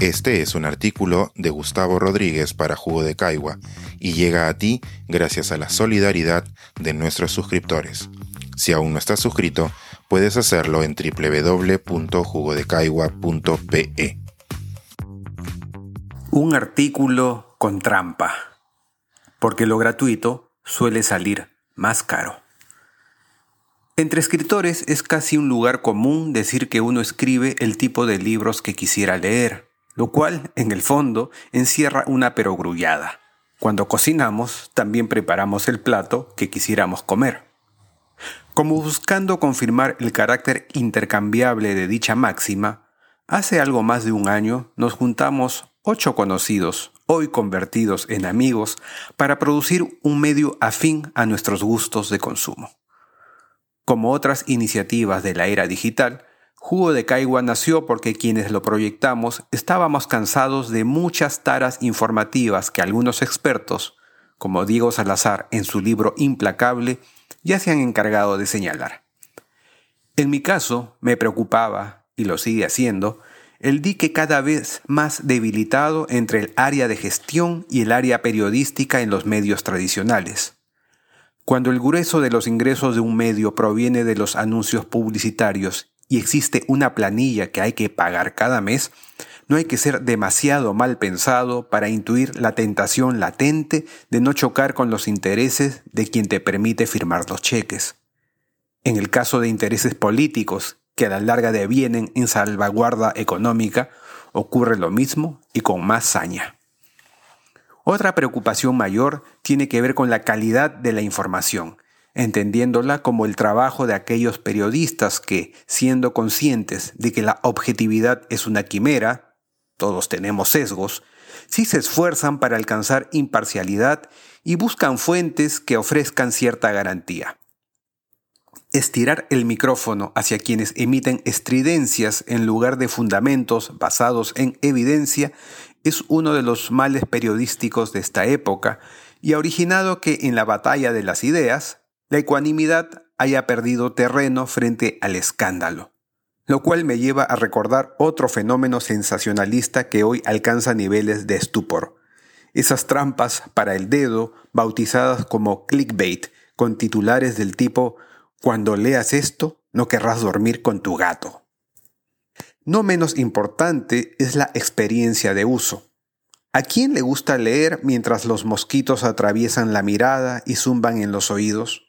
Este es un artículo de Gustavo Rodríguez para Jugo de Caigua y llega a ti gracias a la solidaridad de nuestros suscriptores. Si aún no estás suscrito, puedes hacerlo en www.jugodecaigua.pe. Un artículo con trampa, porque lo gratuito suele salir más caro. Entre escritores es casi un lugar común decir que uno escribe el tipo de libros que quisiera leer, lo cual, en el fondo, encierra una perogrullada. Cuando cocinamos, también preparamos el plato que quisiéramos comer. Como buscando confirmar el carácter intercambiable de dicha máxima, hace algo más de un año nos juntamos ocho conocidos, hoy convertidos en amigos, para producir un medio afín a nuestros gustos de consumo. Como otras iniciativas de la era digital, Jugo de Caigua nació porque quienes lo proyectamos estábamos cansados de muchas taras informativas que algunos expertos, como Diego Salazar en su libro Implacable, ya se han encargado de señalar. En mi caso, me preocupaba, y lo sigue haciendo, el dique cada vez más debilitado entre el área de gestión y el área periodística en los medios tradicionales. Cuando el grueso de los ingresos de un medio proviene de los anuncios publicitarios y existe una planilla que hay que pagar cada mes, no hay que ser demasiado mal pensado para intuir la tentación latente de no chocar con los intereses de quien te permite firmar los cheques. En el caso de intereses políticos que a la larga devienen en salvaguarda económica, ocurre lo mismo y con más saña. Otra preocupación mayor tiene que ver con la calidad de la información, entendiéndola como el trabajo de aquellos periodistas que, siendo conscientes de que la objetividad es una quimera, todos tenemos sesgos, sí se esfuerzan para alcanzar imparcialidad y buscan fuentes que ofrezcan cierta garantía. Estirar el micrófono hacia quienes emiten estridencias en lugar de fundamentos basados en evidencia es uno de los males periodísticos de esta época y ha originado que en la batalla de las ideas la ecuanimidad haya perdido terreno frente al escándalo, lo cual me lleva a recordar otro fenómeno sensacionalista que hoy alcanza niveles de estupor. Esas trampas para el dedo, bautizadas como clickbait, con titulares del tipo Cuando leas esto, no querrás dormir con tu gato. No menos importante es la experiencia de uso. ¿A quién le gusta leer mientras los mosquitos atraviesan la mirada y zumban en los oídos?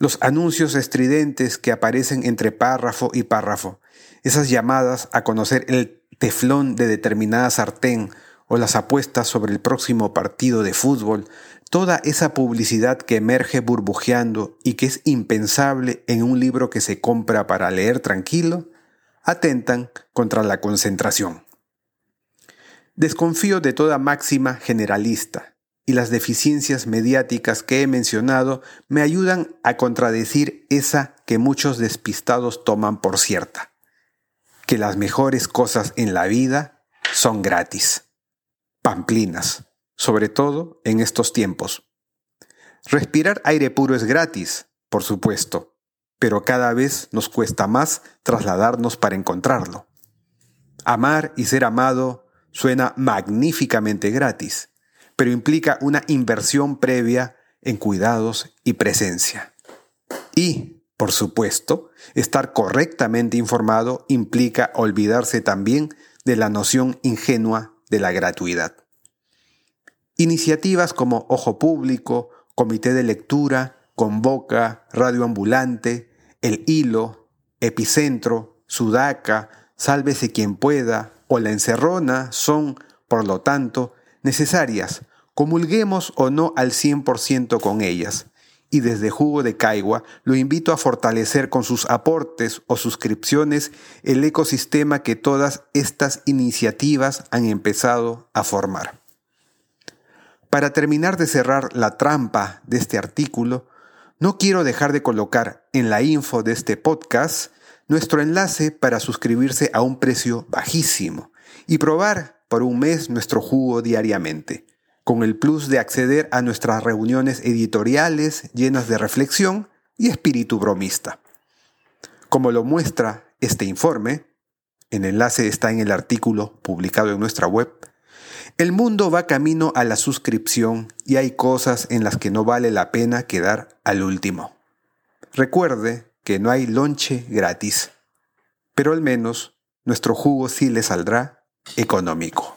Los anuncios estridentes que aparecen entre párrafo y párrafo, esas llamadas a conocer el teflón de determinada sartén o las apuestas sobre el próximo partido de fútbol, toda esa publicidad que emerge burbujeando y que es impensable en un libro que se compra para leer tranquilo, atentan contra la concentración. Desconfío de toda máxima generalista y las deficiencias mediáticas que he mencionado me ayudan a contradecir esa que muchos despistados toman por cierta, que las mejores cosas en la vida son gratis. Pamplinas, sobre todo en estos tiempos. Respirar aire puro es gratis, por supuesto, pero cada vez nos cuesta más trasladarnos para encontrarlo. Amar y ser amado suena magníficamente gratis, pero implica una inversión previa en cuidados y presencia. Y, por supuesto, estar correctamente informado implica olvidarse también de la noción ingenua de la gratuidad. Iniciativas como Ojo Público, Comité de Lectura, Convoca, Radio Ambulante, el hilo, epicentro, sudaca, sálvese quien pueda o la encerrona son, por lo tanto, necesarias, comulguemos o no al 100% con ellas. Y desde Jugo de Caigua lo invito a fortalecer con sus aportes o suscripciones el ecosistema que todas estas iniciativas han empezado a formar. Para terminar de cerrar la trampa de este artículo, no quiero dejar de colocar en la info de este podcast nuestro enlace para suscribirse a un precio bajísimo y probar por un mes nuestro jugo diariamente, con el plus de acceder a nuestras reuniones editoriales llenas de reflexión y espíritu bromista. Como lo muestra este informe, el enlace está en el artículo publicado en nuestra web, el mundo va camino a la suscripción y hay cosas en las que no vale la pena quedar al último. Recuerde que no hay lonche gratis, pero al menos nuestro jugo sí le saldrá económico.